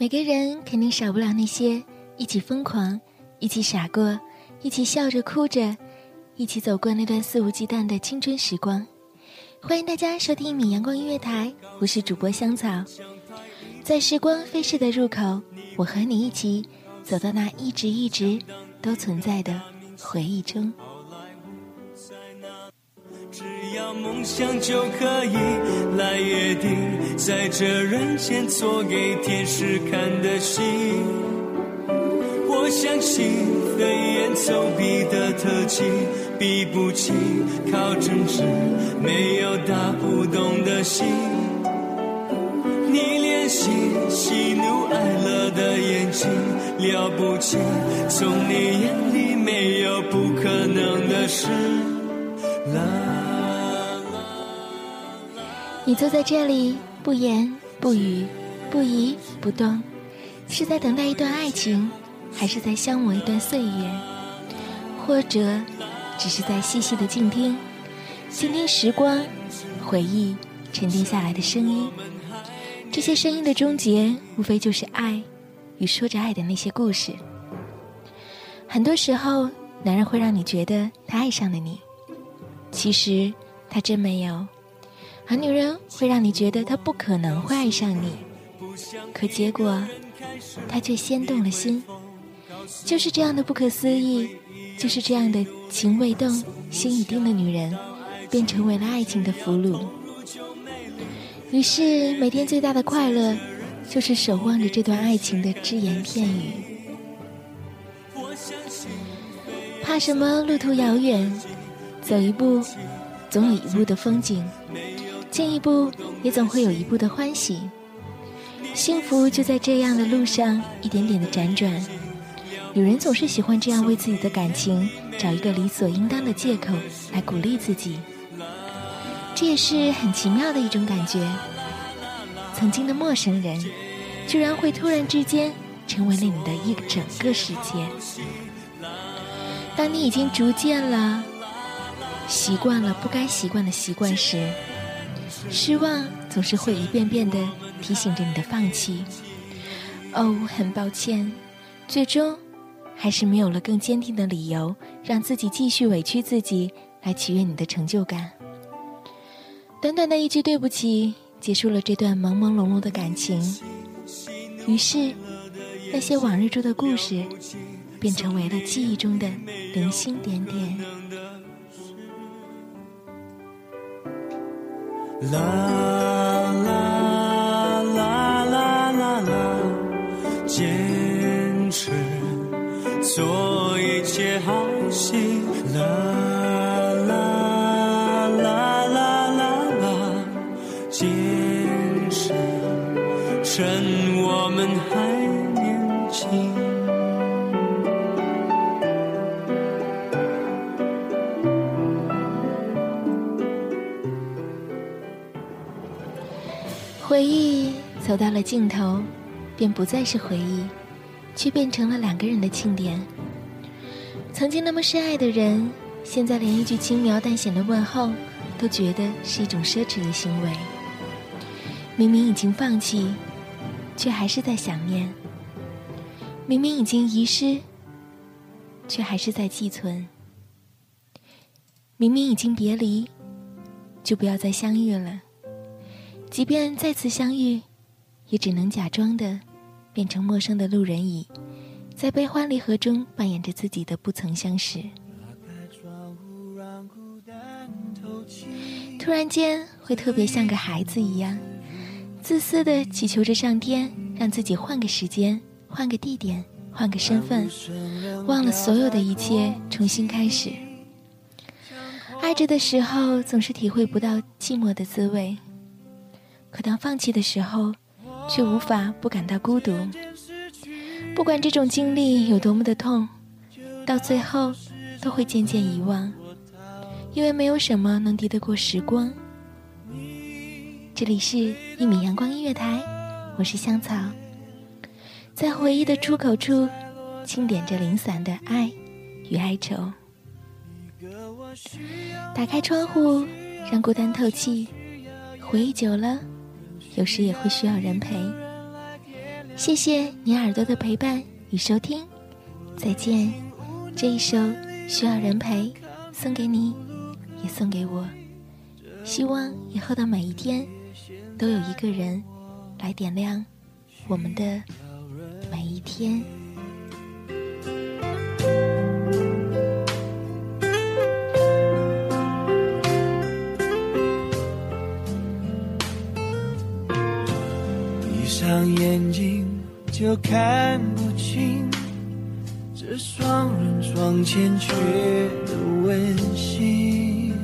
每个人肯定少不了那些一起疯狂、一起傻过、一起笑着哭着、一起走过那段肆无忌惮的青春时光。欢迎大家收听米阳光音乐台，我是主播香草。在时光飞逝的入口，我和你一起走到那一直一直都存在的回忆中。只要梦想就可以来约定，在这人间做给天使看的戏。我相信飞檐走壁的特技，比不起靠真挚没有打不动的心。你练习喜怒哀乐的眼睛了不起，从你眼里没有不可能的事。你坐在这里，不言不语，不移不动，是在等待一段爱情，还是在消磨一段岁月？或者，只是在细细的静听，倾听时光、回忆沉淀下来的声音。这些声音的终结，无非就是爱与说着爱的那些故事。很多时候，男人会让你觉得他爱上了你。其实他真没有，而女人会让你觉得她不可能会爱上你，可结果她却先动了心。就是这样的不可思议，就是这样的情未动心已定的女人，便成为了爱情的俘虏。于是每天最大的快乐，就是守望着这段爱情的只言片语。怕什么路途遥远？走一步，总有一步的风景；进一步，也总会有一步的欢喜。幸福就在这样的路上一点点的辗转。女人总是喜欢这样为自己的感情找一个理所应当的借口来鼓励自己，这也是很奇妙的一种感觉。曾经的陌生人，居然会突然之间成为了你的一整个世界。当你已经逐渐了。习惯了不该习惯的习惯时，失望总是会一遍遍的提醒着你的放弃。哦，很抱歉，最终还是没有了更坚定的理由，让自己继续委屈自己来取悦你的成就感。短短的一句对不起，结束了这段朦朦胧胧的感情。于是，那些往日中的故事，便成为了记忆中的零星点点。啦啦啦啦啦啦，坚持做一切好戏。啦啦啦啦啦啦，坚持，趁我们还回忆走到了尽头，便不再是回忆，却变成了两个人的庆典。曾经那么深爱的人，现在连一句轻描淡写的问候，都觉得是一种奢侈的行为。明明已经放弃，却还是在想念；明明已经遗失，却还是在寄存；明明已经别离，就不要再相遇了。即便再次相遇，也只能假装的变成陌生的路人乙，在悲欢离合中扮演着自己的不曾相识。突然间会特别像个孩子一样，自私的祈求着上天让自己换个时间、换个地点、换个身份，忘了所有的一切，重新开始。爱着的时候，总是体会不到寂寞的滋味；可当放弃的时候，却无法不感到孤独。不管这种经历有多么的痛，到最后都会渐渐遗忘，因为没有什么能敌得过时光。这里是《一米阳光音乐台》，我是香草，在回忆的出口处，轻点着零散的爱与哀愁。打开窗户，让孤单透气。回忆久了，有时也会需要人陪。谢谢你耳朵的陪伴与收听，再见。这一首《需要人陪》送给你，也送给我。希望以后的每一天，都有一个人来点亮我们的每一天。看不清这双人床欠缺的温馨。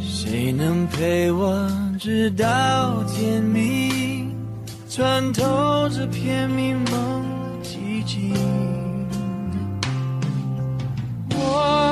谁能陪我直到天明，穿透这片迷蒙寂静？我